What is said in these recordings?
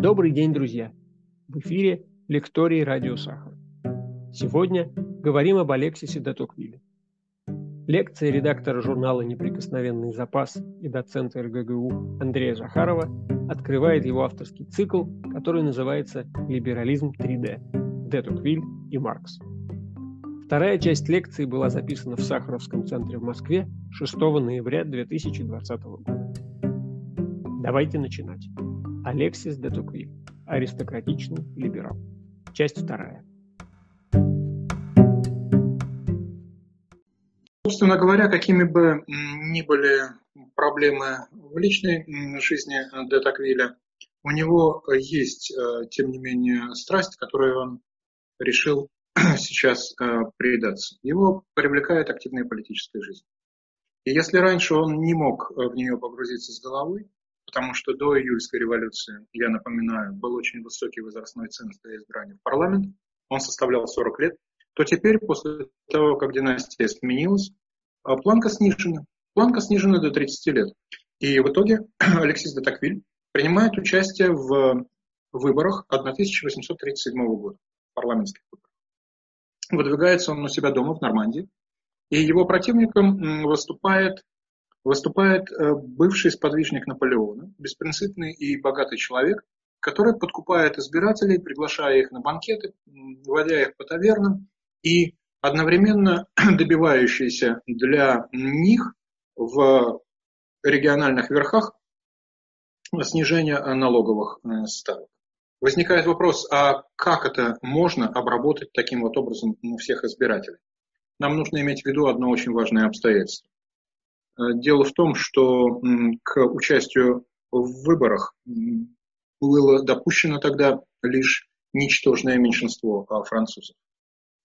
Добрый день, друзья! В эфире лекторий «Радио Сахар». Сегодня говорим об Алексисе де Токвиле. Лекция редактора журнала «Неприкосновенный запас» и доцента РГГУ Андрея Захарова открывает его авторский цикл, который называется «Либерализм 3D. Де Токвиль и Маркс». Вторая часть лекции была записана в Сахаровском центре в Москве 6 ноября 2020 года. Давайте начинать. Алексис де Токвиль. Аристократичный либерал. Часть вторая. Собственно говоря, какими бы ни были проблемы в личной жизни де Токвиля, у него есть, э, тем не менее, страсть, которой он решил сейчас э, предаться. Его привлекает активная политическая жизнь. И если раньше он не мог э, в нее погрузиться с головой, потому что до июльской революции, я напоминаю, был очень высокий возрастной ценз для избрания в парламент, он составлял 40 лет, то теперь, после того, как династия сменилась, а, планка снижена. Планка снижена до 30 лет. И в итоге Алексис де Таквиль принимает участие в выборах 1837 года, парламентских выборах. Выдвигается он у себя дома в Нормандии, и его противником выступает выступает э, бывший сподвижник Наполеона, беспринципный и богатый человек, который подкупает избирателей, приглашая их на банкеты, вводя их по тавернам и одновременно добивающийся для них в региональных верхах снижения налоговых э, ставок. Возникает вопрос, а как это можно обработать таким вот образом всех избирателей? Нам нужно иметь в виду одно очень важное обстоятельство. Дело в том, что к участию в выборах было допущено тогда лишь ничтожное меньшинство а, французов.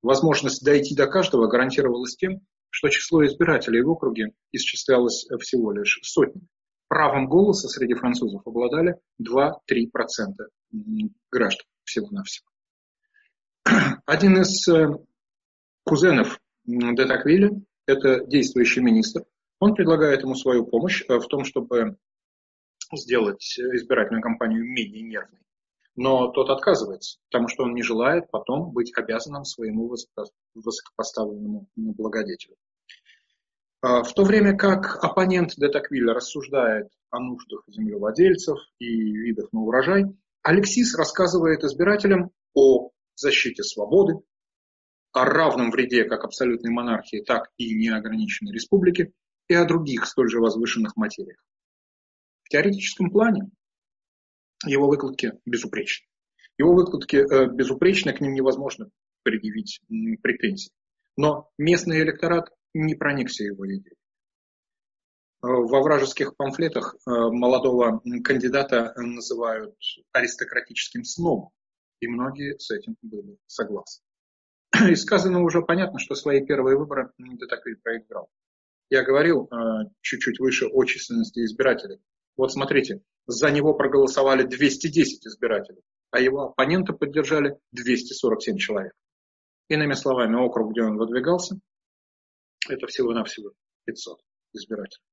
Возможность дойти до каждого гарантировалась тем, что число избирателей в округе исчислялось всего лишь сотни. Правом голоса среди французов обладали 2-3% граждан всего-навсего. Один из э, кузенов де Таквиля, это действующий министр, он предлагает ему свою помощь э, в том, чтобы сделать избирательную кампанию менее нервной. Но тот отказывается, потому что он не желает потом быть обязанным своему высокопоставленному благодетелю. А, в то время как оппонент де Таквилля рассуждает о нуждах землевладельцев и видах на урожай, Алексис рассказывает избирателям о защите свободы, о равном вреде как абсолютной монархии, так и неограниченной республики, и о других столь же возвышенных материях. В теоретическом плане его выкладки безупречны. Его выкладки э, безупречны, к ним невозможно предъявить претензий. Но местный электорат не проникся его идеей. Э, во вражеских памфлетах э, молодого кандидата называют аристократическим сном, и многие с этим были согласны. Из сказанного уже понятно, что свои первые выборы Детаквиль проиграл. Я говорил э, чуть-чуть выше о численности избирателей. Вот смотрите, за него проголосовали 210 избирателей, а его оппонента поддержали 247 человек. Иными словами, округ, где он выдвигался, это всего-навсего 500 избирателей.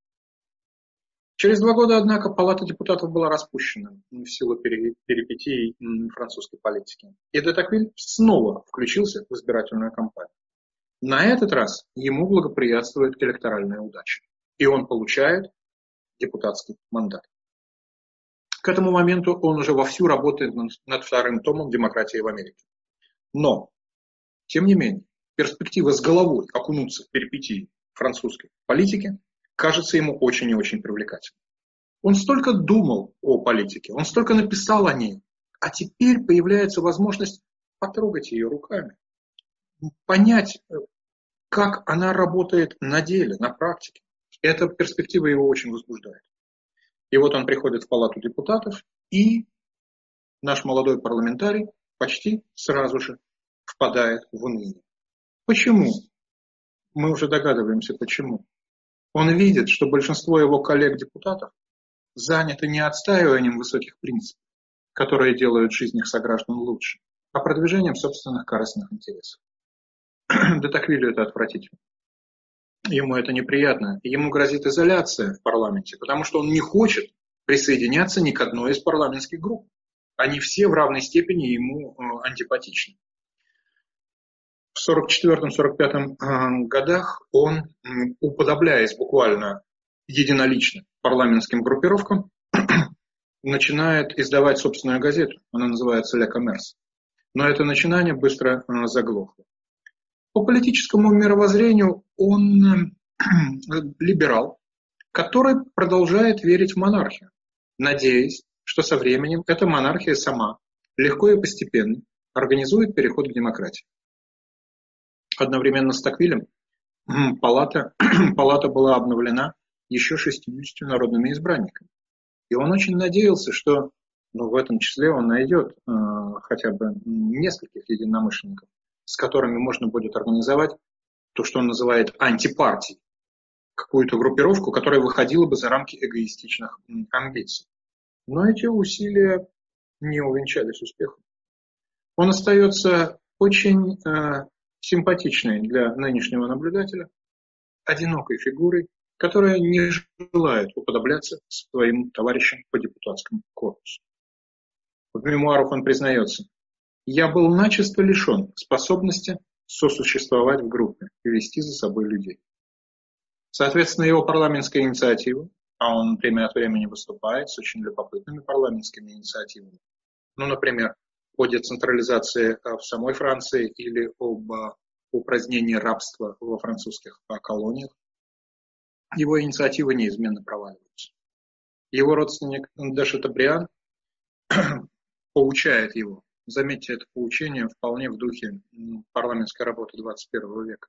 Через два года, однако, Палата депутатов была распущена в силу перипетий французской политики. И Детаквиль снова включился в избирательную кампанию. На этот раз ему благоприятствует электоральная удача, и он получает депутатский мандат. К этому моменту он уже вовсю работает над вторым томом «Демократии в Америке». Но, тем не менее, перспектива с головой окунуться в перипетии французской политики кажется ему очень и очень привлекательной. Он столько думал о политике, он столько написал о ней, а теперь появляется возможность потрогать ее руками, понять, как она работает на деле, на практике. Эта перспектива его очень возбуждает. И вот он приходит в палату депутатов, и наш молодой парламентарий почти сразу же впадает в уныние. Почему? Мы уже догадываемся, почему. Он видит, что большинство его коллег-депутатов заняты не отстаиванием высоких принципов, которые делают жизнь их сограждан лучше, а продвижением собственных корыстных интересов. Да так Детоквилю это отвратительно. Ему это неприятно. Ему грозит изоляция в парламенте, потому что он не хочет присоединяться ни к одной из парламентских групп. они все в равной степени ему антипатичны. В 1944-1945 годах он, уподобляясь буквально единолично парламентским группировкам, начинает издавать собственную газету. Она называется «Ля Коммерс». Но это начинание быстро заглохло. По политическому мировоззрению он либерал, который продолжает верить в монархию, надеясь, что со временем эта монархия сама, легко и постепенно, организует переход к демократии. Одновременно с Токвилем палата, палата была обновлена еще 60 народными избранниками. И он очень надеялся, что ну, в этом числе он найдет э, хотя бы нескольких единомышленников, с которыми можно будет организовать то, что он называет антипартией, какую-то группировку, которая выходила бы за рамки эгоистичных амбиций. Но эти усилия не увенчались успехом. Он остается очень э, симпатичной для нынешнего наблюдателя, одинокой фигурой, которая не желает уподобляться своим товарищам по депутатскому корпусу. В мемуарах он признается, «Я был начисто лишен способности сосуществовать в группе и вести за собой людей». Соответственно, его парламентская инициатива, а он время от времени выступает с очень любопытными парламентскими инициативами, ну, например, о децентрализации в самой Франции или об упразднении рабства во французских колониях, его инициативы неизменно проваливаются. Его родственник Дэш Табриан поучает его. Заметьте, это поучение вполне в духе парламентской работы 21 века.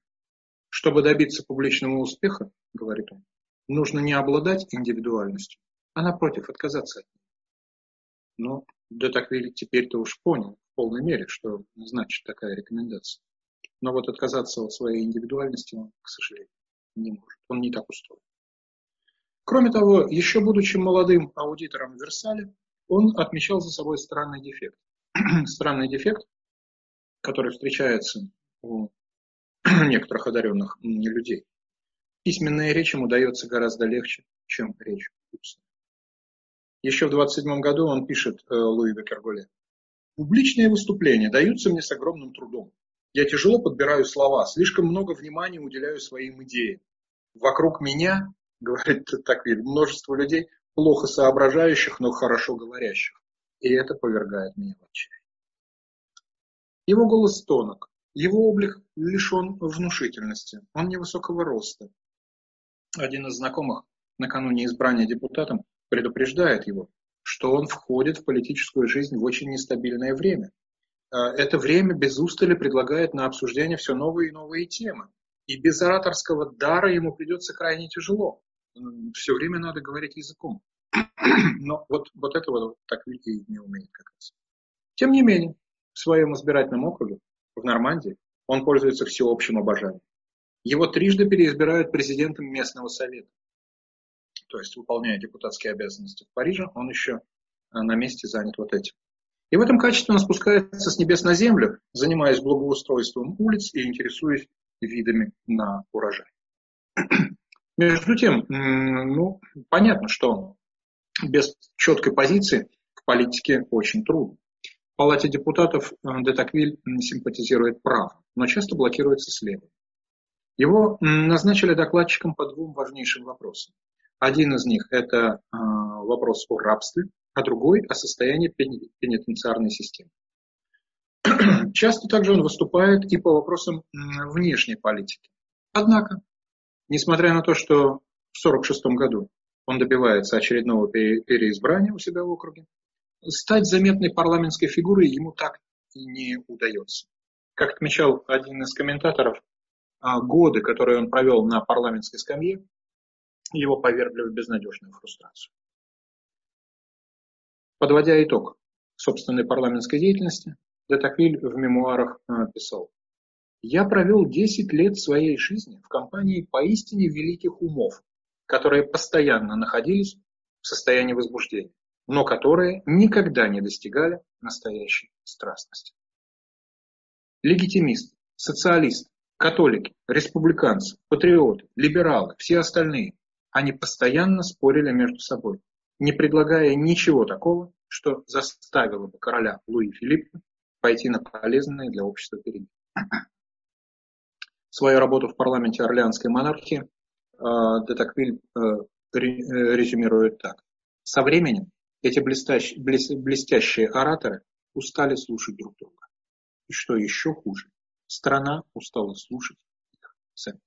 Чтобы добиться публичного успеха, говорит он, нужно не обладать индивидуальностью, а напротив отказаться от нее. Но да так теперь-то уж понял в полной мере, что значит такая рекомендация. Но вот отказаться от своей индивидуальности он, к сожалению, не может. Он не так устроен. Кроме того, еще будучи молодым аудитором в Версале, он отмечал за собой странный дефект. странный дефект, который встречается у некоторых одаренных людей. Письменная речь ему дается гораздо легче, чем речь устная. Еще в 27 году он пишет э, Луи де Кергуле. «Публичные выступления даются мне с огромным трудом. Я тяжело подбираю слова, слишком много внимания уделяю своим идеям. Вокруг меня, говорит так множество людей, плохо соображающих, но хорошо говорящих. И это повергает меня в отчаяние. Его голос тонок, его облик лишен внушительности, он невысокого роста. Один из знакомых накануне избрания депутатом предупреждает его, что он входит в политическую жизнь в очень нестабильное время. А, это время без устали предлагает на обсуждение все новые и новые темы. И без ораторского дара ему придется крайне тяжело. Все время надо говорить языком. Но вот, вот этого так и не умеет как раз. Тем не менее, в своем избирательном округе, в Нормандии, он пользуется всеобщим обожанием. Его трижды переизбирают президентом местного совета. То есть, выполняя депутатские обязанности в Париже, он еще э, на месте занят вот этим. И в этом качестве он спускается с небес на землю, занимаясь благоустройством улиц и интересуясь видами на урожай. Между тем, ну, понятно, что без четкой позиции в политике очень трудно. В Палате депутатов э, Детаквиль симпатизирует право, но часто блокируется слева. Его назначили докладчиком по двум важнейшим вопросам. Один из них – это э, вопрос о рабстве, а другой – о состоянии пенитенциарной системы. Часто также он выступает и по вопросам внешней политики. Однако, несмотря на то, что в 1946 году он добивается очередного переизбрания у себя в округе, стать заметной парламентской фигурой ему так и не удается. Как отмечал один из комментаторов, а, годы, которые он провел на парламентской скамье, его повергли в безнадежную фрустрацию. Подводя итог собственной парламентской деятельности, Детаквиль в мемуарах а, писал, «Я провел 10 лет своей жизни в компании поистине великих умов, которые постоянно находились в состоянии возбуждения, но которые никогда не достигали настоящей страстности. Легитимисты, социалисты, католики, республиканцы, патриоты, либералы, все остальные, они постоянно спорили между собой, не предлагая ничего такого, что заставило бы короля Луи Филиппа пойти на полезные для общества перемены. Свою работу в парламенте Орлеанской монархии Детаквиль э, резюмирует так. Со временем эти блестящие, блестящие ораторы устали слушать друг друга. И что еще хуже, страна устала слушать их самих.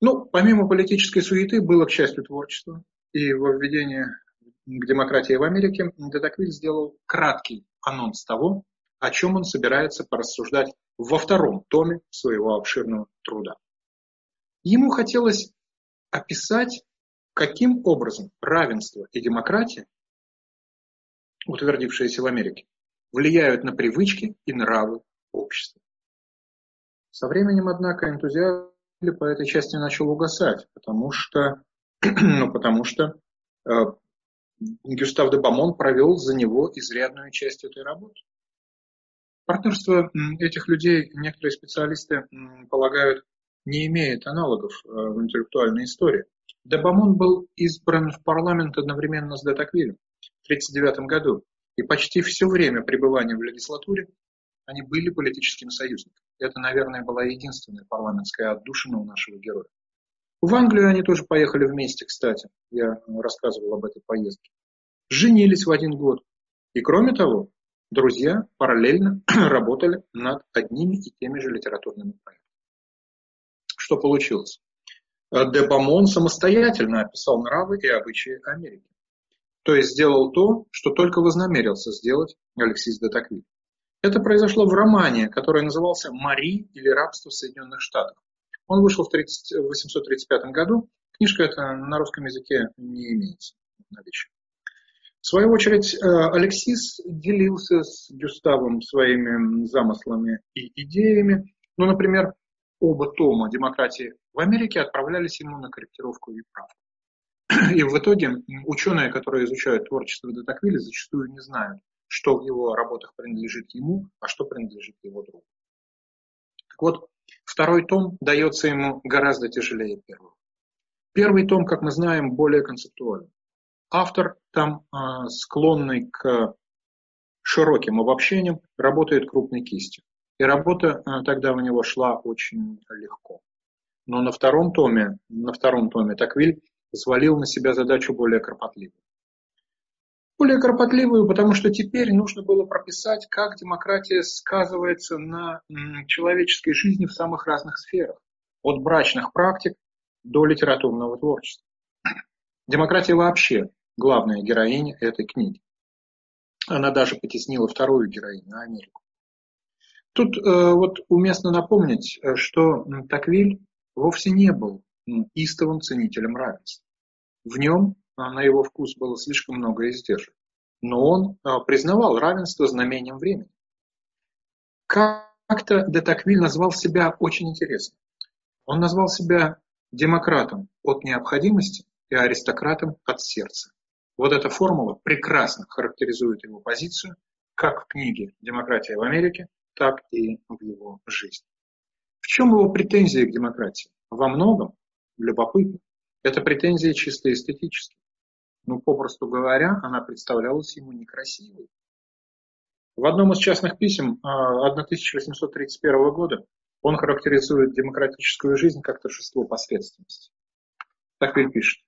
Ну, помимо политической суеты, было, к счастью, творчество. И во введении к демократии в Америке Детаквиль сделал краткий анонс того, о чем он собирается порассуждать во втором томе своего обширного труда. Ему хотелось описать, каким образом равенство и демократия, утвердившиеся в Америке, влияют на привычки и нравы общества. Со временем, однако, энтузиазм по этой части начал угасать, потому что, ну, потому что э, Гюстав де Бамон провел за него изрядную часть этой работы. Партнерство этих людей некоторые специалисты полагают не имеет аналогов э, в интеллектуальной истории. Де Бамон был избран в парламент одновременно с Де Таквилем в 1939 году, и почти все время пребывания в легислатуре они были политическими союзниками. Это, наверное, была единственная парламентская отдушина у нашего героя. В Англию они тоже поехали вместе, кстати. Я рассказывал об этой поездке. Женились в один год. И кроме того, друзья параллельно работали над одними и теми же литературными проектами. Что получилось? Де Бамон самостоятельно описал нравы и обычаи Америки. То есть сделал то, что только вознамерился сделать Алексис де Таквиль. Это произошло в романе, который назывался «Мари» или «Рабство Соединенных Штатах». Он вышел в 1835 году. Книжка эта на русском языке не имеется в наличии. В свою очередь, э, Алексис делился с Гюставом своими замыслами и идеями. Ну, например, оба тома «Демократии в Америке» отправлялись ему на корректировку и правку. И в итоге ученые, которые изучают творчество Детаквиля, зачастую не знают, что в его работах принадлежит ему, а что принадлежит его другу. Так вот, второй том дается ему гораздо тяжелее первого. Первый том, как мы знаем, более концептуален. Автор там э, склонный к широким обобщениям, работает крупной кистью. И работа э, тогда у него шла очень легко. Но на втором томе, на втором томе Таквиль взвалил на себя задачу более кропотливую. Более кропотливую, потому что теперь нужно было прописать, как демократия сказывается на человеческой жизни в самых разных сферах. От брачных практик до литературного творчества. Демократия вообще главная героиня этой книги. Она даже потеснила вторую героиню, Америку. Тут э, вот уместно напомнить, э, что Таквиль вовсе не был истовым ценителем равенства. В нем а, на его вкус было слишком много издержек. Но он признавал равенство знамением времени. Как-то де Таквиль назвал себя очень интересно. Он назвал себя демократом от необходимости и аристократом от сердца. Вот эта формула прекрасно характеризует его позицию как в книге «Демократия в Америке», так и в его жизни. В чем его претензии к демократии? Во многом, любопытно, это претензии чисто эстетические. Ну, попросту говоря, она представлялась ему некрасивой. В одном из частных писем 1831 а, года он характеризует демократическую жизнь как торжество посредственности. Так и пишет.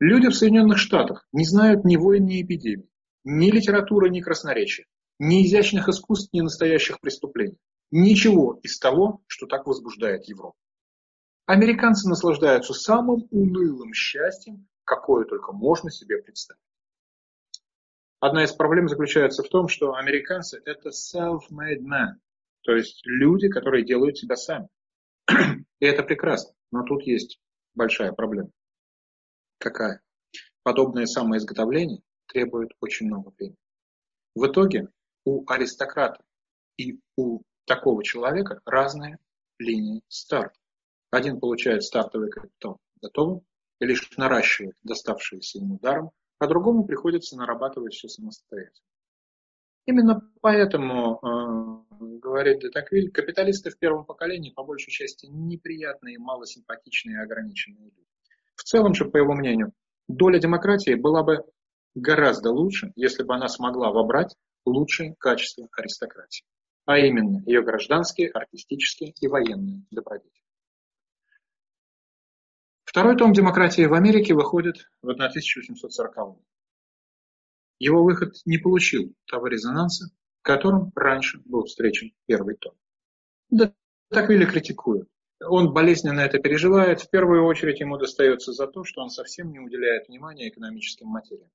Люди в Соединенных Штатах не знают ни войн, ни эпидемий, ни литературы, ни красноречия, ни изящных искусств, ни настоящих преступлений. Ничего из того, что так возбуждает Европу. Американцы наслаждаются самым унылым счастьем, какое только можно себе представить. Одна из проблем заключается в том, что американцы – это self-made men, то есть люди, которые делают себя сами. И это прекрасно, но тут есть большая проблема. Какая? Подобное самоизготовление требует очень много времени. В итоге у аристократа и у такого человека разные линии старта. Один получает стартовый капитал готовым и лишь наращивает доставшиеся ему даром, а другому приходится нарабатывать все самостоятельно. Именно поэтому, э, говорит Детаквиль, капиталисты в первом поколении по большей части неприятные, малосимпатичные и ограниченные люди. В целом же, по его мнению, доля демократии была бы гораздо лучше, если бы она смогла вобрать лучшие качества аристократии, а именно ее гражданские, артистические и военные добродетели. Второй том «Демократии в Америке» выходит в 1840 году. Его выход не получил того резонанса, которым раньше был встречен первый том. Да так или критикуют. Он болезненно это переживает. В первую очередь ему достается за то, что он совсем не уделяет внимания экономическим материям.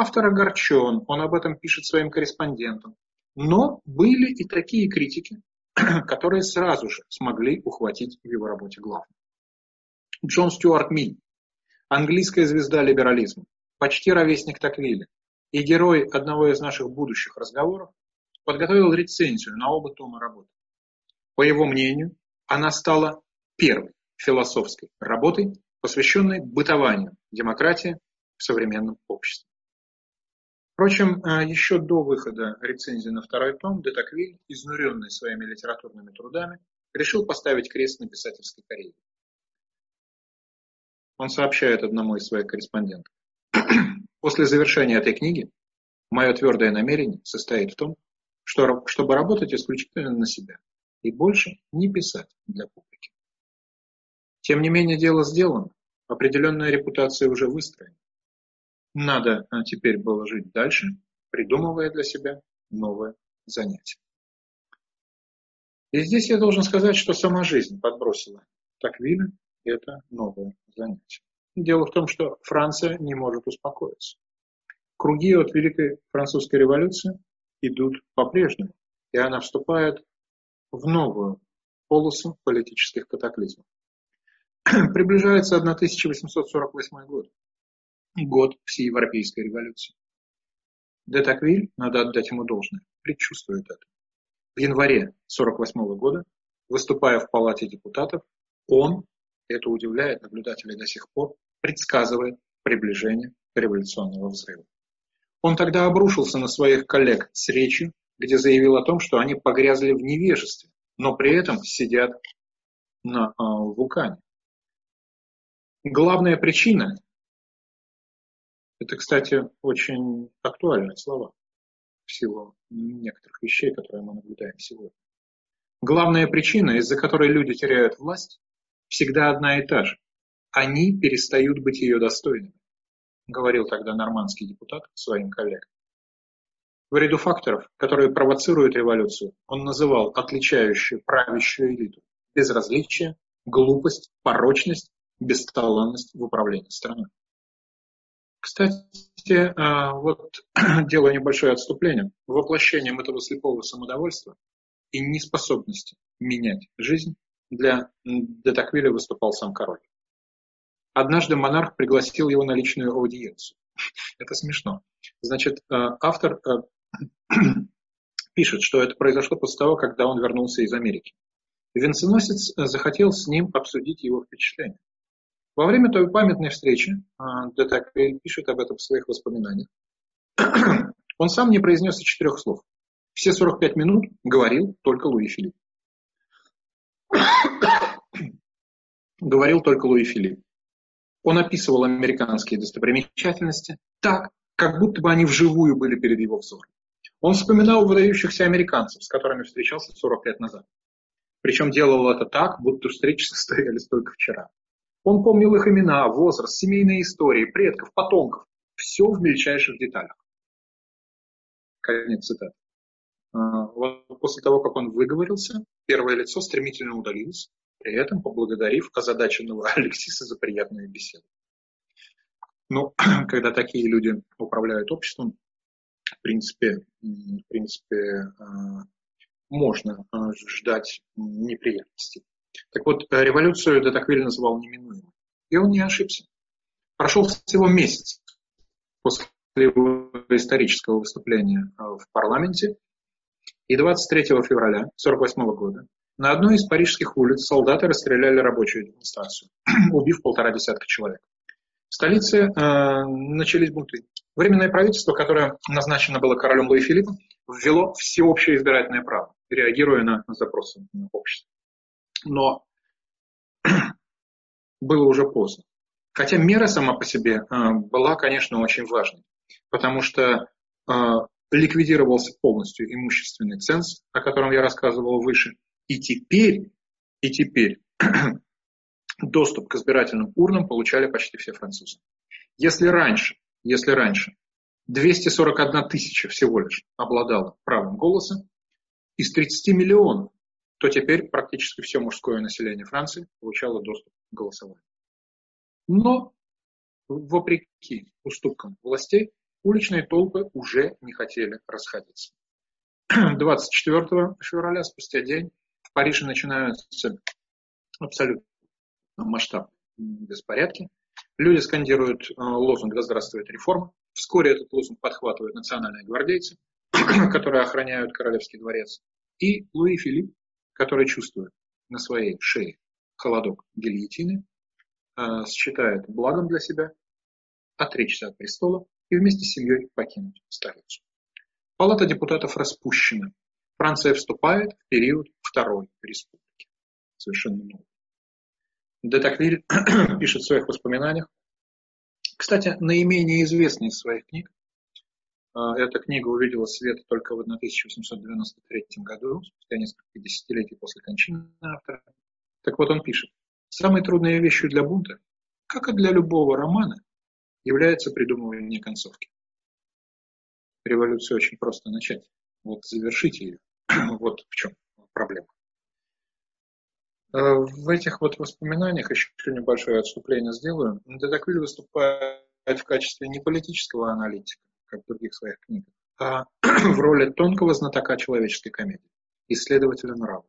Автор огорчен, он об этом пишет своим корреспондентам. Но были и такие критики, которые сразу же смогли ухватить в его работе главное. Джон Стюарт Миль, английская звезда либерализма, почти ровесник Таквиля и герой одного из наших будущих разговоров, подготовил рецензию на оба тома работы. По его мнению, она стала первой философской работой, посвященной бытованию демократии в современном обществе. Впрочем, а, еще до выхода рецензии на второй том Детаквиль, изнуренный своими литературными трудами, решил поставить крест на писательской карьере. Он сообщает одному из своих корреспондентов. После завершения этой книги мое твердое намерение состоит в том, что, чтобы работать исключительно на себя и больше не писать для публики. Тем не менее, дело сделано, определенная репутация уже выстроена. Надо а, теперь было жить дальше, придумывая для себя новое занятие. И здесь я должен сказать, что сама жизнь подбросила Таквиля это новое занятие. Дело в том, что Франция не может успокоиться. Круги от Великой Французской революции идут по-прежнему, и она вступает в новую полосу политических катаклизмов. Приближается 1848 год, год всеевропейской революции. Де Таквиль, надо отдать ему должное, предчувствует это. В январе 1948 года, выступая в Палате депутатов, он это удивляет наблюдателей до сих пор, предсказывает приближение революционного взрыва. Он тогда обрушился на своих коллег с речью, где заявил о том, что они погрязли в невежестве, но при этом сидят на э, вулкане. Главная причина, это, кстати, очень актуальные слова в силу некоторых вещей, которые мы наблюдаем сегодня. Главная причина, из-за которой люди теряют власть, всегда одна и та же. Они перестают быть ее достойными, говорил тогда нормандский депутат своим коллегам. В ряду факторов, которые провоцируют революцию, он называл отличающую правящую элиту безразличие, глупость, порочность, бесталанность в управлении страной. Кстати, а, вот делаю небольшое отступление. Воплощением этого слепого самодовольства и неспособности менять жизнь для Детаквиля выступал сам король. Однажды монарх пригласил его на личную аудиенцию. Это смешно. Значит, э, автор э, пишет, что это произошло после того, когда он вернулся из Америки. Венценосец э, захотел с ним обсудить его впечатления. Во время той памятной встречи, Детаквиль пишет об этом в своих воспоминаниях, он сам не произнес и четырех слов. Все 45 минут говорил только Луи Филипп. Говорил только Луи Филипп. Он описывал американские достопримечательности так, как будто бы они вживую были перед его взором. Он вспоминал выдающихся американцев, с которыми встречался 40 лет назад. Причем делал это так, будто встречи состоялись только вчера. Он помнил их имена, возраст, семейные истории, предков, потомков. Все в мельчайших деталях. Конец цитаты. А, после того, как он выговорился, первое лицо стремительно удалилось, при этом поблагодарив озадаченного Алексиса за приятную беседу. Ну, когда такие люди управляют обществом, в принципе, в принципе а, можно а, ждать неприятностей. Так вот, революцию Детаквиль называл неминуемой. И он не ошибся. Прошел всего месяц после его исторического выступления в парламенте, и 23 февраля 1948 года на одной из парижских улиц солдаты расстреляли рабочую демонстрацию, убив полтора десятка человек. В столице э, начались бунты. Временное правительство, которое назначено было королем Луи Филиппом, ввело всеобщее избирательное право, реагируя на запросы общества. Но было уже поздно. Хотя мера сама по себе э, была, конечно, очень важной. потому что э, ликвидировался полностью имущественный ценз, о котором я рассказывал выше, и теперь, и теперь доступ к избирательным урнам получали почти все французы. Если раньше, если раньше 241 тысяча всего лишь обладала правом голоса, из 30 миллионов, то теперь практически все мужское население Франции получало доступ к голосованию. Но, вопреки уступкам властей, уличные толпы уже не хотели расходиться. 24 февраля, спустя день, в Париже начинаются абсолютно масштабные беспорядки. Люди скандируют э, лозунг «Да здравствует реформа». Вскоре этот лозунг подхватывают национальные гвардейцы, которые охраняют Королевский дворец. И Луи Филипп, который чувствует на своей шее холодок гильотины, э, считает благом для себя отречься от престола и вместе с семьей покинуть столицу. Палата депутатов распущена. Франция вступает в период Второй Республики. Совершенно новый. Детоквиль пишет в своих воспоминаниях. Кстати, наименее известный из своих книг. А, эта книга увидела свет только в 1893 году, спустя несколько десятилетий после кончины автора. Так вот он пишет. Самой трудной вещью для бунта, как и для любого романа, является придумывание концовки. Революцию очень просто начать. Вот завершить ее. вот в чем проблема. Э, в этих вот воспоминаниях еще небольшое отступление сделаю. Детоквиль выступает в качестве не политического аналитика, как в других своих книгах, а в роли тонкого знатока человеческой комедии, исследователя нравов.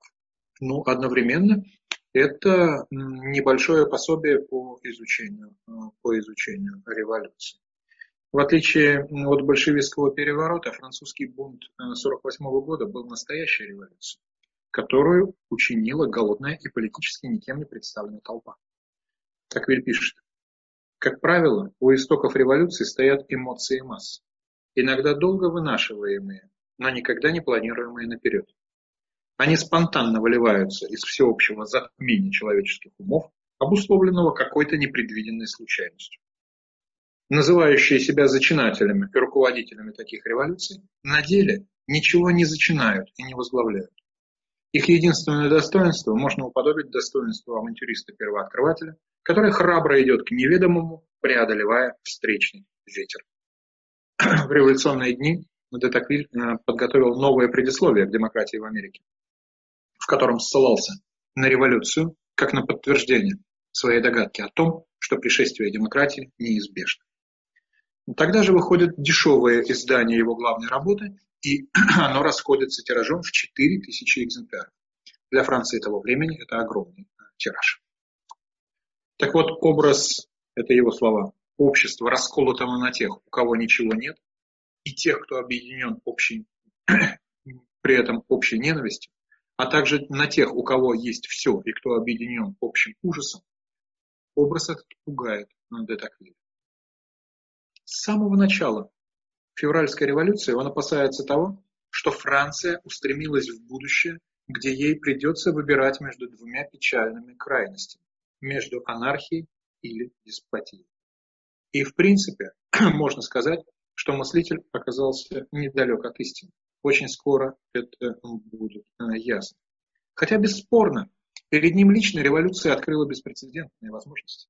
Ну, одновременно это небольшое пособие по изучению, э, по изучению революции. В отличие от большевистского переворота, французский бунт 1948 э, года был настоящей революцией, которую учинила голодная и политически никем не представленная толпа. Таквиль пишет. Как правило, у истоков революции стоят эмоции масс, иногда долго вынашиваемые, но никогда не планируемые наперед. Они спонтанно выливаются из всеобщего затмения человеческих умов, обусловленного какой-то непредвиденной случайностью. Называющие себя зачинателями и руководителями таких революций, на деле ничего не зачинают и не возглавляют. Их единственное достоинство можно уподобить достоинству авантюриста-первооткрывателя, который храбро идет к неведомому, преодолевая встречный ветер. В революционные дни Детоквиль э, подготовил новое предисловие к демократии в Америке котором ссылался на революцию как на подтверждение своей догадки о том, что пришествие демократии неизбежно. Тогда же выходит дешевое издание его главной работы, и оно расходится тиражом в 4000 экземпляров. Для Франции того времени это огромный тираж. Так вот, образ, это его слова, общества, расколотого на тех, у кого ничего нет, и тех, кто объединен общей, при этом общей ненавистью, а также на тех, у кого есть все и кто объединен общим ужасом, образ этот пугает де Токвилля. С самого начала февральской революции он опасается того, что Франция устремилась в будущее, где ей придется выбирать между двумя печальными крайностями – между анархией или деспотией. И в принципе можно сказать, что мыслитель оказался недалек от истины. Очень скоро это будет э, ясно. Хотя бесспорно, перед ним лично революция открыла беспрецедентные возможности.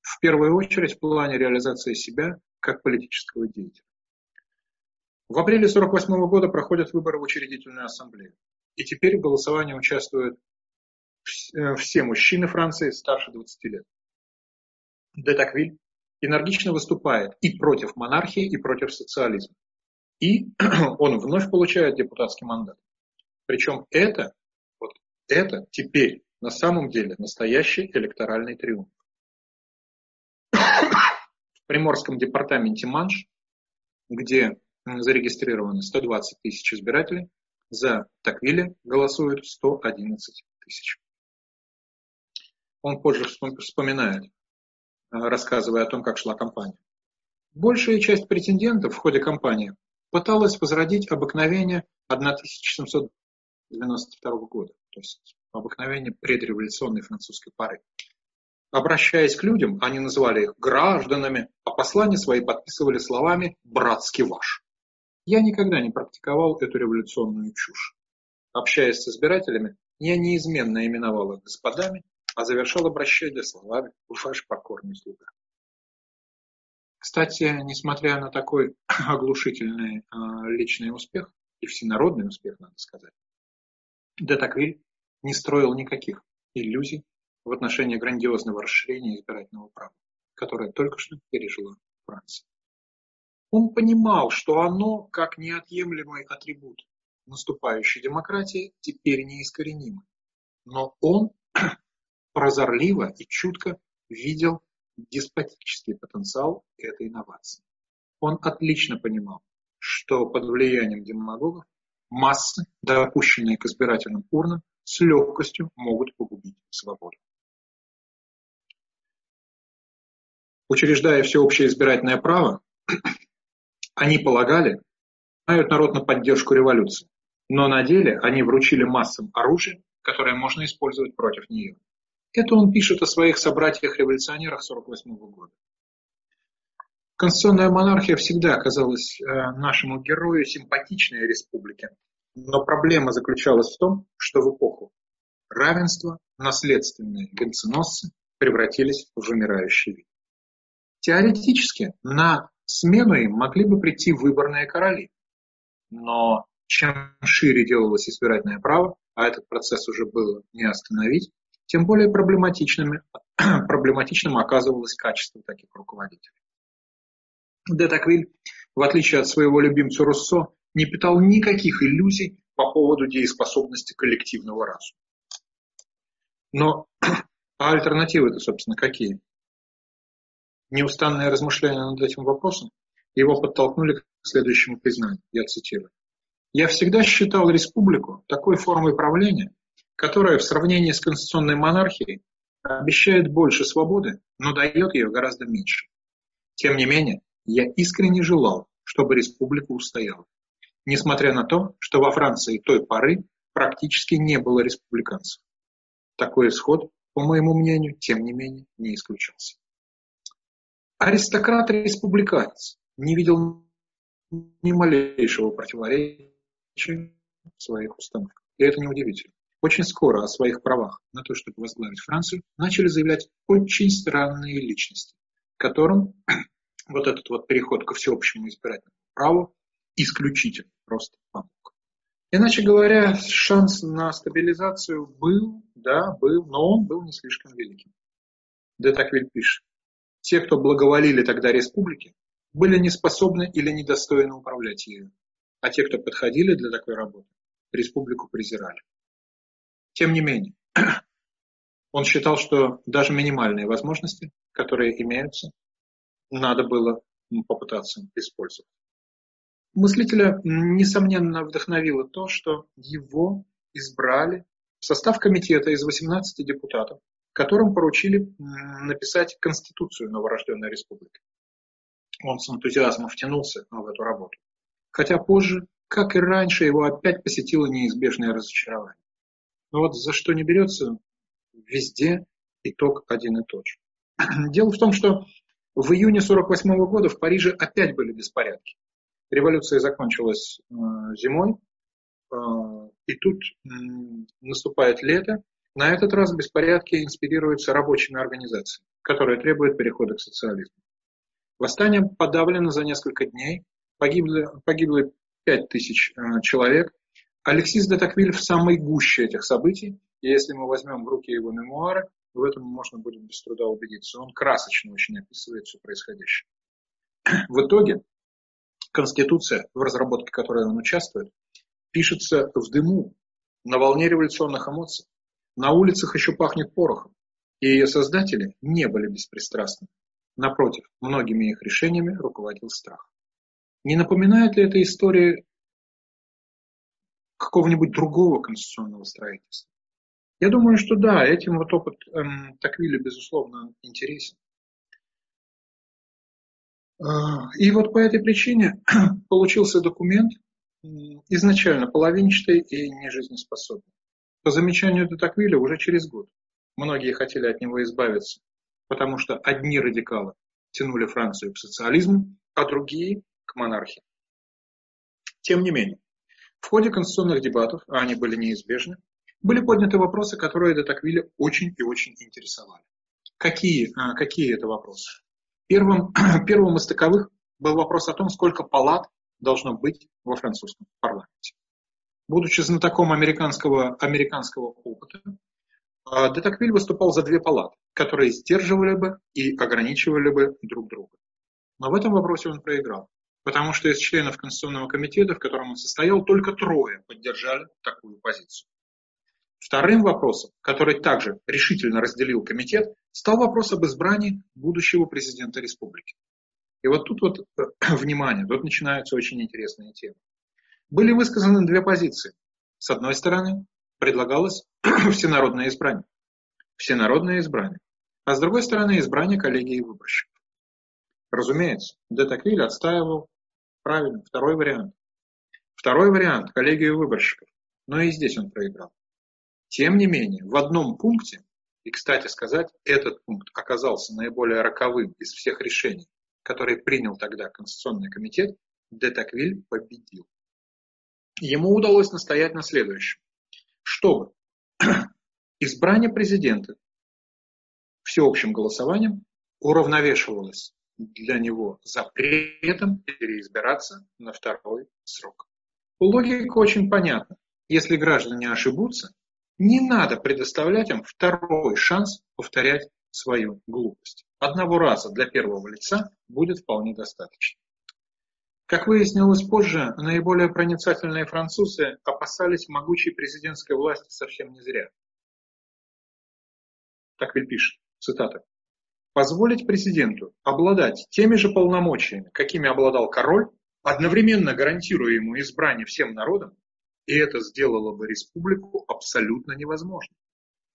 В первую очередь в плане реализации себя как политического деятеля. В апреле 1948 года проходят выборы в учредительную ассамблею. И теперь в голосовании участвуют э, все мужчины Франции старше 20 лет. Де Таквиль энергично выступает и против монархии, и против социализма. И он вновь получает депутатский мандат. Причем это, вот это теперь на самом деле настоящий электоральный триумф. В Приморском департаменте Манш, где зарегистрированы 120 тысяч избирателей, за Таквиля голосуют 111 тысяч. Он позже вспоминает, рассказывая о том, как шла кампания. Большая часть претендентов в ходе кампании пыталась возродить обыкновение 1792 года, то есть обыкновение предреволюционной французской поры. Обращаясь к людям, они называли их гражданами, а послания свои подписывали словами «братски ваш». Я никогда не практиковал эту революционную чушь. Общаясь с избирателями, я неизменно именовал их господами, а завершал обращение словами «ваш покорный слуга». Кстати, несмотря на такой оглушительный э, личный успех, и всенародный успех, надо сказать, де Таквиль не строил никаких иллюзий в отношении грандиозного расширения избирательного права, которое только что пережила Франция. Он понимал, что оно, как неотъемлемый атрибут наступающей демократии, теперь неискоренимы. Но он прозорливо и чутко видел деспотический потенциал этой инновации. Он отлично понимал, что под влиянием демагогов массы, допущенные к избирательным урнам, с легкостью могут погубить свободу. Учреждая всеобщее избирательное право, они полагали, знают народ на поддержку революции, но на деле они вручили массам оружие, которое можно использовать против нее. Это он пишет о своих собратьях-революционерах 1948 года. Конституционная монархия всегда казалась э, нашему герою симпатичной республике, но проблема заключалась в том, что в эпоху равенства наследственные венценосцы превратились в вымирающий вид. Теоретически на смену им могли бы прийти выборные короли, но чем шире делалось избирательное право, а этот процесс уже было не остановить, тем более проблематичным, проблематичным оказывалось качество таких руководителей. Де Таквиль, в отличие от своего любимца Руссо, не питал никаких иллюзий по поводу дееспособности коллективного разума. Но а альтернативы-то, собственно, какие? Неустанные размышления над этим вопросом его подтолкнули к следующему признанию. Я цитирую. «Я всегда считал республику такой формой правления, которая в сравнении с конституционной монархией обещает больше свободы, но дает ее гораздо меньше. Тем не менее, я искренне желал, чтобы республика устояла, несмотря на то, что во Франции той поры практически не было республиканцев. Такой исход, по моему мнению, тем не менее, не исключался. Аристократ-республиканец не видел ни малейшего противоречия в своих установках. И это неудивительно. Очень скоро о своих правах на то, чтобы возглавить Францию, начали заявлять очень странные личности, которым вот этот вот переход ко всеобщему избирательному праву исключительно просто помог. Иначе говоря, шанс на стабилизацию был, да, был, но он был не слишком великим. Де Таквиль пишет. Те, кто благоволили тогда республике, были неспособны или недостойны управлять ею, а те, кто подходили для такой работы, республику презирали. Тем не менее, он считал, что даже минимальные возможности, которые имеются, надо было попытаться использовать. Мыслителя, несомненно, вдохновило то, что его избрали в состав комитета из 18 депутатов, которым поручили написать Конституцию новорожденной республики. Он с энтузиазмом втянулся в эту работу. Хотя позже, как и раньше, его опять посетило неизбежное разочарование. Но вот за что не берется, везде итог один и тот же. Дело в том, что в июне 1948 года в Париже опять были беспорядки. Революция закончилась э, зимой, э, и тут наступает лето. На этот раз беспорядки инспирируются рабочими организациями, которые требуют перехода к социализму. Восстание подавлено за несколько дней, погибли, погибло 5 тысяч э, человек. Алексис де Таквиль в самой гуще этих событий, и если мы возьмем в руки его мемуары, в этом можно будет без труда убедиться. Он красочно очень описывает все происходящее. В итоге Конституция, в разработке которой он участвует, пишется в дыму, на волне революционных эмоций. На улицах еще пахнет порохом. И ее создатели не были беспристрастны. Напротив, многими их решениями руководил страх. Не напоминает ли эта история какого-нибудь другого конституционного строительства? Я думаю, что да, этим вот опыт эм, Таквиля, безусловно, интересен. А, и вот по этой причине получился документ изначально половинчатый и нежизнеспособный. По замечанию Детаквиля уже через год многие хотели от него избавиться, потому что одни радикалы тянули Францию к социализму, а другие – к монархии. Тем не менее, в ходе конституционных дебатов, а они были неизбежны, были подняты вопросы, которые Токвилля очень и очень интересовали. Какие, а, какие это вопросы? Первым, первым из таковых был вопрос о том, сколько палат должно быть во французском парламенте. Будучи знатоком американского, американского опыта, а, де Токвиль выступал за две палаты, которые сдерживали бы и ограничивали бы друг друга. Но в этом вопросе он проиграл, потому что из членов Конституционного комитета, в котором он состоял, только трое поддержали такую позицию. Вторым вопросом, который также решительно разделил комитет, стал вопрос об избрании будущего президента республики. И вот тут вот, э, внимание, тут начинаются очень интересные темы. Были высказаны две позиции. С одной стороны, предлагалось всенародное избрание. Всенародное избрание. А с другой стороны, избрание коллегии выборщиков. Разумеется, де Токвиль отстаивал правильно второй вариант. Второй вариант – коллегию выборщиков. Но и здесь он проиграл. Тем не менее, в одном пункте, и, кстати сказать, этот пункт оказался наиболее роковым из всех решений, которые принял тогда Конституционный комитет, де Токвиль победил. Ему удалось настоять на следующем. Чтобы избрание президента всеобщим голосованием уравновешивалось для него запретом переизбираться на второй срок. Логика очень понятна. Если граждане ошибутся, не надо предоставлять им второй шанс повторять свою глупость. Одного раза для первого лица будет вполне достаточно. Как выяснилось позже, наиболее проницательные французы опасались могучей президентской власти совсем не зря. Так ведь пишет, цитата. Позволить президенту обладать теми же полномочиями, какими обладал король, одновременно гарантируя ему избрание всем народом, и это сделало бы республику абсолютно невозможной.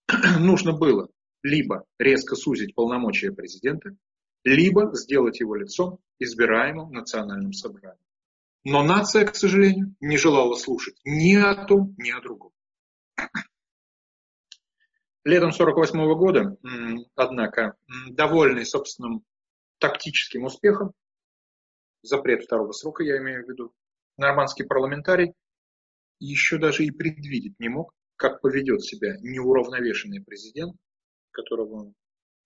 Нужно было либо резко сузить полномочия президента, либо сделать его лицом, избираемым национальным собранием. Но нация, к сожалению, не желала слушать ни о том, ни о другом. Летом 1948 года, однако, довольный собственным тактическим успехом, запрет второго срока, я имею в виду, нормандский парламентарий еще даже и предвидеть не мог, как поведет себя неуравновешенный президент, которого он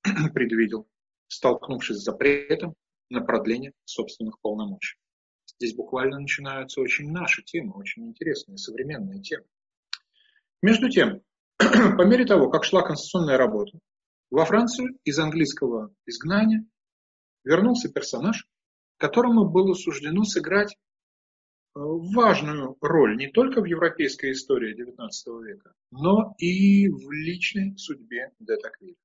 предвидел, столкнувшись с запретом на продление собственных полномочий. Здесь буквально начинаются очень наши темы, очень интересные, современные темы. Между тем, по мере того, как шла конституционная работа, во Францию из английского изгнания вернулся персонаж, которому было суждено сыграть Э, важную роль не только в европейской истории XIX века, но и в личной судьбе де Токвилля.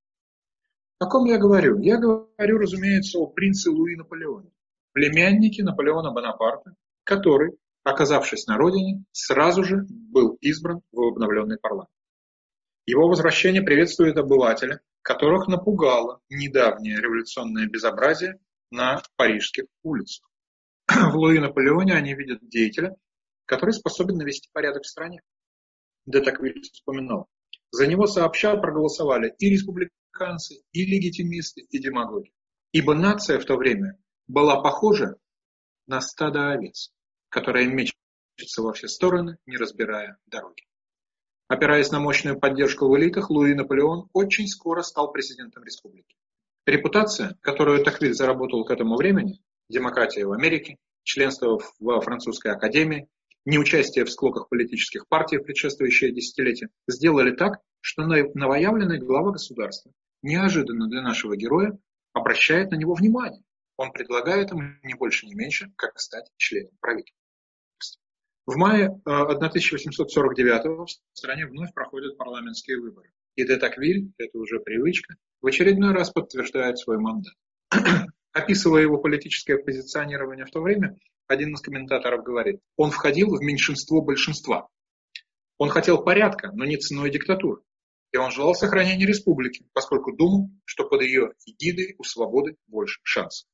О ком я говорю? Я говорю, разумеется, о принце Луи Наполеоне, племяннике Наполеона Бонапарта, который, оказавшись на родине, сразу же был избран в обновленный парламент. Его возвращение приветствует обывателя, которых напугало недавнее революционное безобразие на парижских улицах. в Луи Наполеоне они видят деятеля, который способен навести порядок в стране. Де Токвиль вспоминал. За него сообща проголосовали и республиканцы, и легитимисты, и демагоги. Ибо нация в то время была похожа на стадо овец, которое мечется во все стороны, не разбирая дороги. Опираясь на мощную поддержку в элитах, Луи Наполеон очень скоро стал президентом республики. Репутация, которую Токвиль заработал к этому времени, демократия в Америке, членство в французской академии, неучастие в склоках политических партий в предшествующее десятилетие, сделали так, что новоявленный глава государства неожиданно для нашего героя обращает на него внимание. Он предлагает ему не больше, не меньше, как стать членом правительства. В мае 1849 э, в стране вновь проходят парламентские выборы. И де Токвиль, это уже привычка, в очередной раз подтверждает свой мандат. Описывая его политическое позиционирование в то время, один из комментаторов говорит, он входил в меньшинство большинства. Он хотел порядка, но не ценой диктатуры. И он желал сохранения республики, поскольку думал, что под ее эгидой у свободы больше шансов.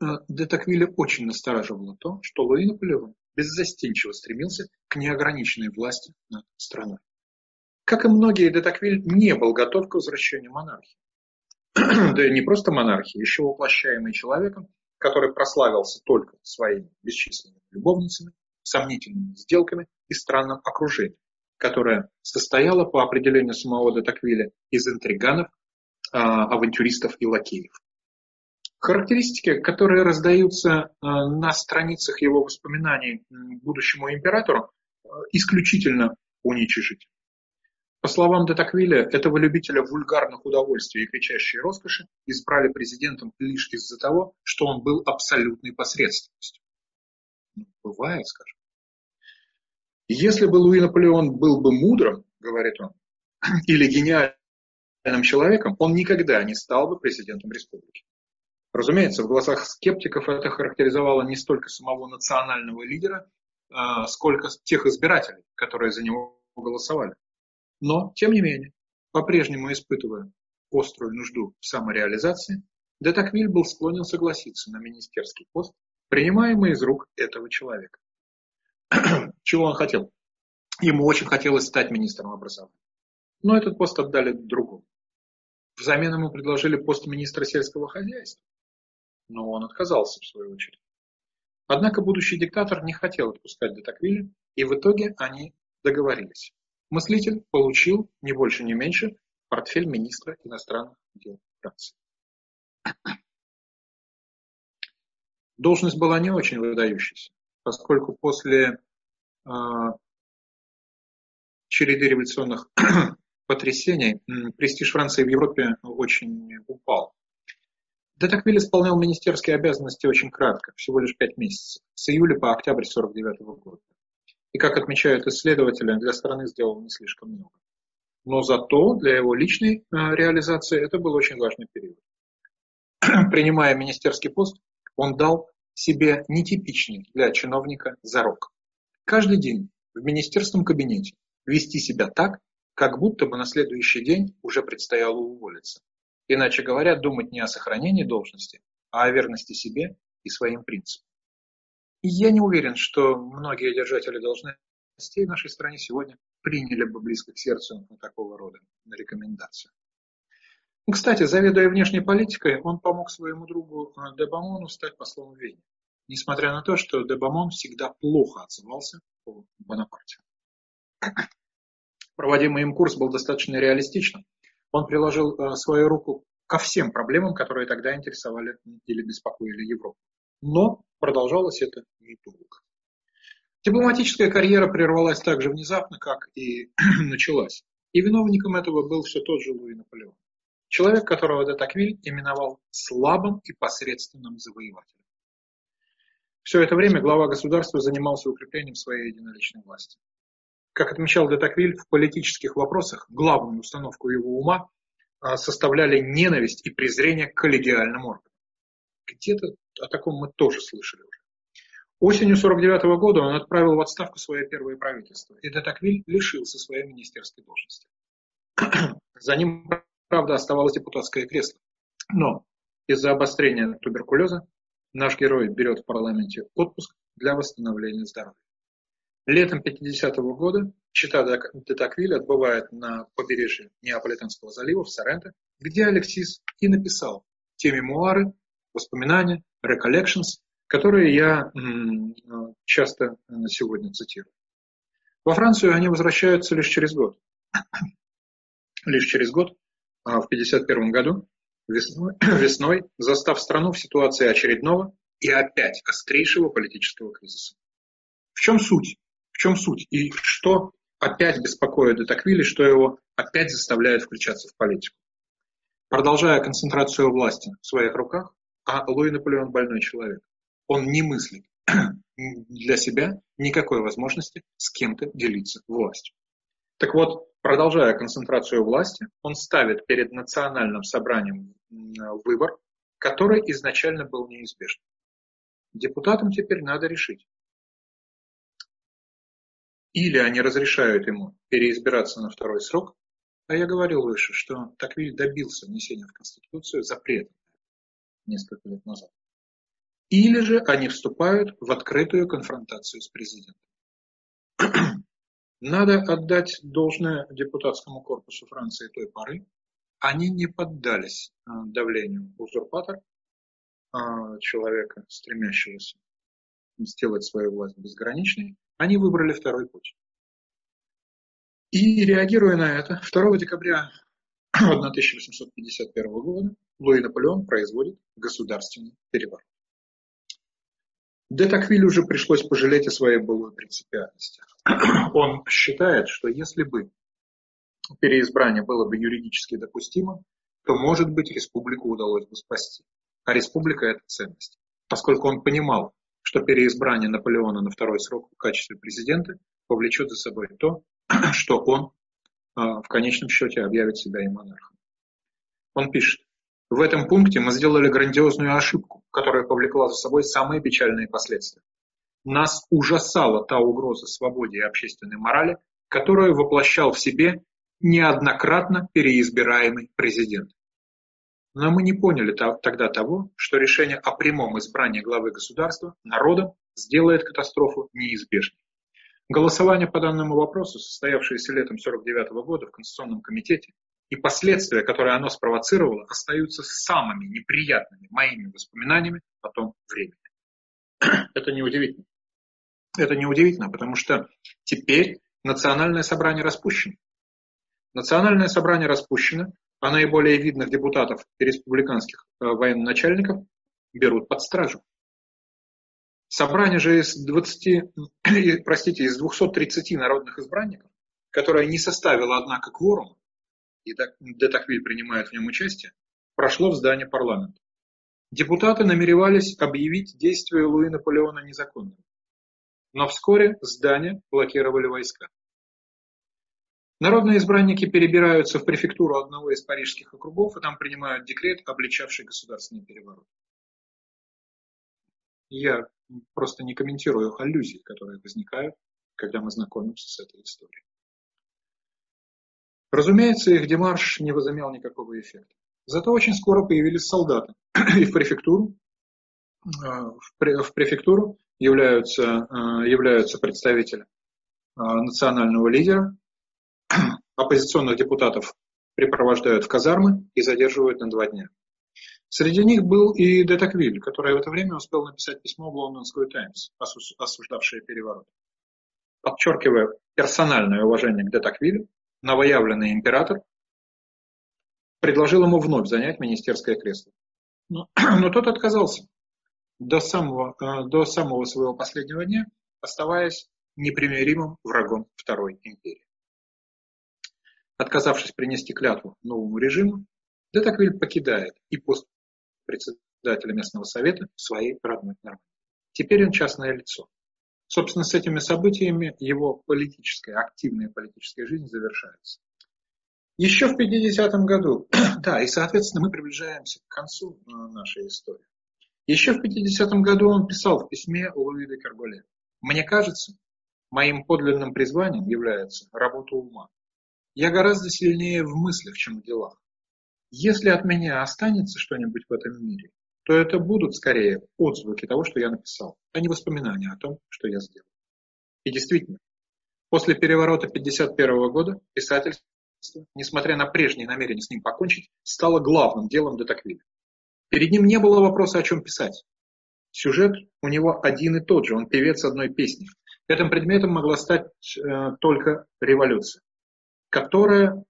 Э, Де Токвилля очень настораживало то, что Луи Наполеон беззастенчиво стремился к неограниченной власти над страной. Как и многие, Де Токвиль не был готов к возвращению монархии. да и не просто монархии, еще воплощаемый человеком, который прославился только своими бесчисленными любовницами, сомнительными сделками и странным окружением, которое состояло по определению самого Детаквиля из интриганов, а, авантюристов и лакеев. Характеристики, которые раздаются а, на страницах его воспоминаний будущему императору, а, исключительно уничижительны. По словам Детаквиля, этого любителя вульгарных удовольствий и кричащей роскоши избрали президентом лишь из-за того, что он был абсолютной посредственностью. Ну, бывает, скажем. Если бы Луи Наполеон был бы мудрым, говорит он, или гениальным человеком, он никогда не стал бы президентом республики. Разумеется, в глазах скептиков это характеризовало не столько самого национального лидера, а, сколько тех избирателей, которые за него голосовали. Но, тем не менее, по-прежнему испытывая острую нужду в самореализации, Детаквиль был склонен согласиться на министерский пост, принимаемый из рук этого человека. Чего он хотел? Ему очень хотелось стать министром образования. Но этот пост отдали другому. Взамен ему предложили пост министра сельского хозяйства. Но он отказался в свою очередь. Однако будущий диктатор не хотел отпускать Детаквиля, и в итоге они договорились. Мыслитель получил, ни больше ни меньше, портфель министра иностранных дел Франции. Должность была не очень выдающейся, поскольку после э, череды революционных потрясений престиж Франции в Европе очень упал. Детаквиль исполнял министерские обязанности очень кратко, всего лишь пять месяцев, с июля по октябрь 1949 года. И, как отмечают исследователи, для страны сделал не слишком много. Но зато для его личной э, реализации это был очень важный период. Принимая министерский пост, он дал себе нетипичный для чиновника зарок. Каждый день в министерском кабинете вести себя так, как будто бы на следующий день уже предстояло уволиться. Иначе говоря, думать не о сохранении должности, а о верности себе и своим принципам. Я не уверен, что многие держатели должностей в нашей стране сегодня приняли бы близко к сердцу такого рода рекомендации. Ну, кстати, заведуя внешней политикой, он помог своему другу э, Дебамону стать послом Вене, несмотря на то, что Дебамон всегда плохо отзывался о Бонапарте. Проводимый им курс был достаточно реалистичным. Он приложил э, свою руку ко всем проблемам, которые тогда интересовали или беспокоили Европу. Но продолжалось это недолго. Дипломатическая карьера прервалась так же внезапно, как и началась. И виновником этого был все тот же Луи Наполеон. Человек, которого Детаквиль именовал слабым и посредственным завоевателем. Все это время глава государства занимался укреплением своей единоличной власти. Как отмечал Детаквиль, в политических вопросах главную установку его ума а, составляли ненависть и презрение к коллегиальным органам. Где-то о таком мы тоже слышали уже. Осенью 49 года он отправил в отставку свое первое правительство, и Детаквиль лишился своей министерской должности. За ним, правда, оставалось депутатское кресло. Но из-за обострения туберкулеза наш герой берет в парламенте отпуск для восстановления здоровья. Летом 50-го года Чита Детаквиль отбывает на побережье Неаполитанского залива в Соренто, где Алексис и написал те мемуары, воспоминания, recollections, которые я часто сегодня цитирую. Во Францию они возвращаются лишь через год. Лишь через год, а в 1951 году, весной, весной, застав страну в ситуации очередного и опять острейшего политического кризиса. В чем суть? В чем суть? И что опять беспокоит Детаквили, что его опять заставляет включаться в политику? Продолжая концентрацию власти в своих руках, а Луи Наполеон больной человек. Он не мыслит для себя никакой возможности с кем-то делиться властью. Так вот, продолжая концентрацию власти, он ставит перед национальным собранием выбор, который изначально был неизбежен. Депутатам теперь надо решить. Или они разрешают ему переизбираться на второй срок, а я говорил выше, что Таквиль добился внесения в Конституцию запрета несколько лет назад. Или же они вступают в открытую конфронтацию с президентом. Надо отдать должное депутатскому корпусу Франции той поры, они не поддались давлению узурпатора, человека, стремящегося сделать свою власть безграничной, они выбрали второй путь. И реагируя на это, 2 декабря 1851 года Луи Наполеон производит государственный переворот. Де Таквиль уже пришлось пожалеть о своей былой принципиальности. Он считает, что если бы переизбрание было бы юридически допустимо, то, может быть, республику удалось бы спасти. А республика – это ценность. Поскольку он понимал, что переизбрание Наполеона на второй срок в качестве президента повлечет за собой то, что он а, в конечном счете объявит себя и монархом. Он пишет, в этом пункте мы сделали грандиозную ошибку, которая повлекла за собой самые печальные последствия. Нас ужасала та угроза свободе и общественной морали, которую воплощал в себе неоднократно переизбираемый президент. Но мы не поняли тогда того, что решение о прямом избрании главы государства народом сделает катастрофу неизбежной. Голосование по данному вопросу, состоявшееся летом 1949 года в Конституционном комитете, и последствия, которые оно спровоцировало, остаются самыми неприятными моими воспоминаниями о том времени. Это неудивительно. Это неудивительно, потому что теперь национальное собрание распущено. Национальное собрание распущено, а наиболее видных депутатов и республиканских э, военачальников берут под стражу. Собрание же из 20, простите, из 230 народных избранников, которое не составило, однако, кворум, и де Таквиль принимает в нем участие, прошло в здании парламента. Депутаты намеревались объявить действия Луи Наполеона незаконными. Но вскоре здание блокировали войска. Народные избранники перебираются в префектуру одного из парижских округов и там принимают декрет, обличавший государственный переворот. Я просто не комментирую аллюзии, которые возникают, когда мы знакомимся с этой историей. Разумеется, их демарш не возымел никакого эффекта. Зато очень скоро появились солдаты. И в префектуру, э, в префектуру являются, э, являются представители э, национального лидера. Оппозиционных депутатов припровождают в казармы и задерживают на два дня. Среди них был и Детаквиль, который в это время успел написать письмо в Лондонскую Таймс, осуждавшее переворот. Подчеркивая персональное уважение к Детаквилю, новоявленный император предложил ему вновь занять министерское кресло. Но, но тот отказался до самого, э, до самого своего последнего дня, оставаясь непримиримым врагом Второй империи. Отказавшись принести клятву новому режиму, Детаквиль покидает и пост председателя местного совета в своей родной Нормандии. Теперь он частное лицо. Собственно, с этими событиями его политическая, активная политическая жизнь завершается. Еще в 50-м году, да, и, соответственно, мы приближаемся к концу э, нашей истории. Еще в 50-м году он писал в письме Луи де Карголе. «Мне кажется, моим подлинным призванием является работа ума. Я гораздо сильнее в мыслях, чем в делах. Если от меня останется что-нибудь в этом мире, то это будут скорее отзвуки того, что я написал, а не воспоминания о том, что я сделал. И действительно, после переворота 1951 года писательство, несмотря на прежние намерения с ним покончить, стало главным делом Детаквиля. Перед ним не было вопроса, о чем писать. Сюжет у него один и тот же, он певец одной песни. Этим предметом могла стать э, только революция, которая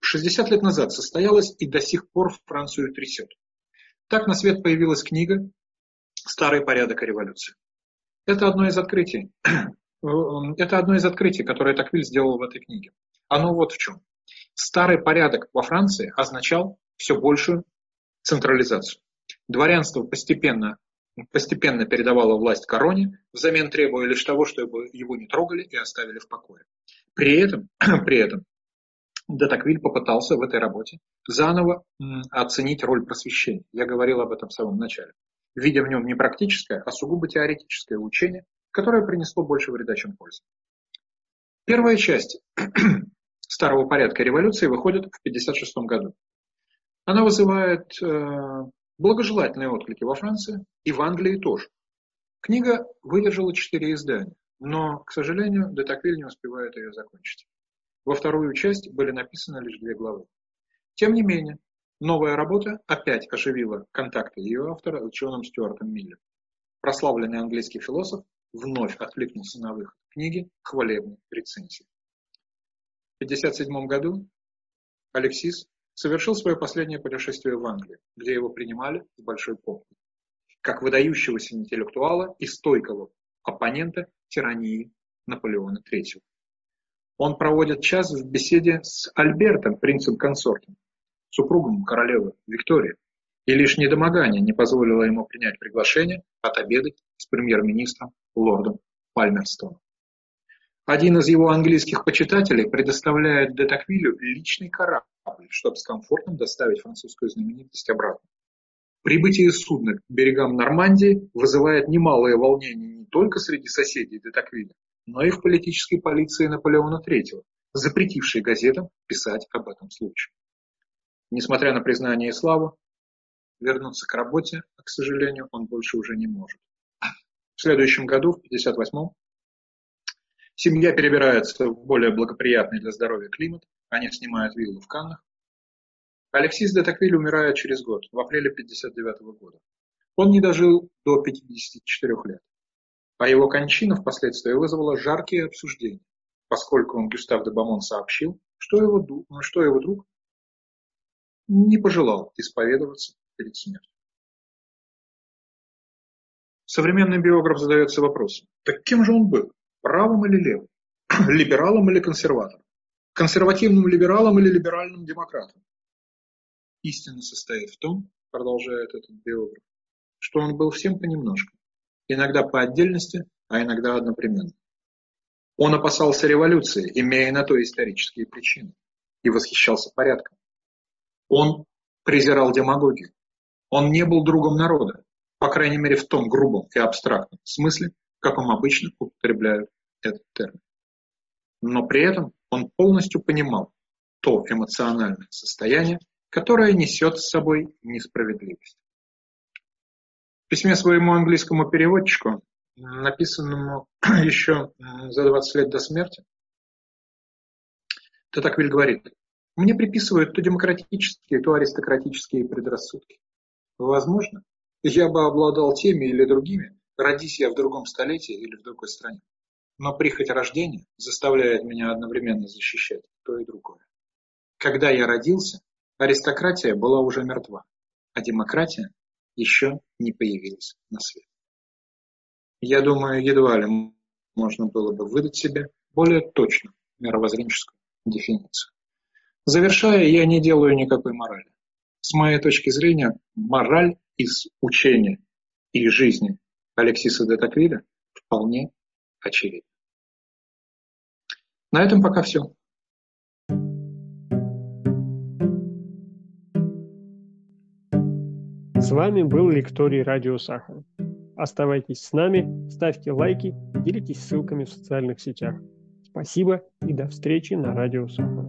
60 лет назад состоялась и до сих пор Францию трясет. Так на свет появилась книга «Старый порядок о революции». Это одно из открытий, это одно из открытий, которое Таквиль сделал в этой книге. Оно вот в чем. Старый порядок во Франции означал все большую централизацию. Дворянство постепенно, постепенно передавало власть короне, взамен требуя лишь того, чтобы его не трогали и оставили в покое. При этом, при этом Детаквиль попытался в этой работе заново оценить роль просвещения. Я говорил об этом в самом начале. Видя в нем не практическое, а сугубо теоретическое учение, которое принесло больше вреда, чем пользы. Первая часть старого порядка революции выходит в 1956 году. Она вызывает э, благожелательные отклики во Франции и в Англии тоже. Книга выдержала четыре издания, но, к сожалению, Детаквиль не успевает ее закончить. Во вторую часть были написаны лишь две главы. Тем не менее, новая работа опять оживила контакты ее автора с Джоном Стюартом Миллером. Прославленный английский философ вновь откликнулся на выход книги хвалебной рецензии. В 1957 году Алексис совершил свое последнее путешествие в Англию, где его принимали с большой помпой, как выдающегося интеллектуала и стойкого оппонента тирании Наполеона III. Он проводит час в беседе с Альбертом, принцем-консортом, супругом королевы Виктории, и лишь недомогание не позволило ему принять приглашение отобедать с премьер-министром лордом Пальмерстоном. Один из его английских почитателей предоставляет де Таквилю личный корабль, чтобы с комфортом доставить французскую знаменитость обратно. Прибытие судна к берегам Нормандии вызывает немалое волнение не только среди соседей де Таквиля, но и в политической полиции Наполеона III, запретившей газетам писать об этом случае. Несмотря на признание и славу, вернуться к работе, к сожалению, он больше уже не может. В следующем году, в 58-м, семья перебирается в более благоприятный для здоровья климат, они снимают виллу в Каннах. Алексис де Таквиль умирает через год, в апреле 59 -го года. Он не дожил до 54 лет. А его кончина впоследствии вызвала жаркие обсуждения, поскольку он Гюстав де Бамон сообщил, что его, что его друг не пожелал исповедоваться перед смертью. Современный биограф задается вопросом, так кем же он был? Правым или левым? Либералом или консерватором? Консервативным либералом или либеральным демократом? Истина состоит в том, продолжает этот биограф, что он был всем понемножку, иногда по отдельности, а иногда одновременно. Он опасался революции, имея на то исторические причины, и восхищался порядком. Он презирал демагогию. Он не был другом народа, по крайней мере в том грубом и абстрактном смысле, каком обычно употребляют этот термин. Но при этом он полностью понимал то эмоциональное состояние, которое несет с собой несправедливость. В письме своему английскому переводчику, написанному еще за 20 лет до смерти, Татаквиль говорит, «Мне приписывают то демократические, то аристократические предрассудки. Возможно, я бы обладал теми или другими, родись я в другом столетии или в другой стране. Но прихоть рождения заставляет меня одновременно защищать то и другое. Когда я родился, аристократия была уже мертва, а демократия еще не появилась на свет. Я думаю, едва ли можно было бы выдать себе более точную мировоззренческую дефиницию. Завершая, я не делаю никакой морали. С моей точки зрения, мораль из учения и жизни Алексиса де Таквиля вполне очевидна. На этом пока все. С вами был Лекторий Радио Сахара. Оставайтесь с нами, ставьте лайки, делитесь ссылками в социальных сетях. Спасибо и до встречи на Радио Сахара.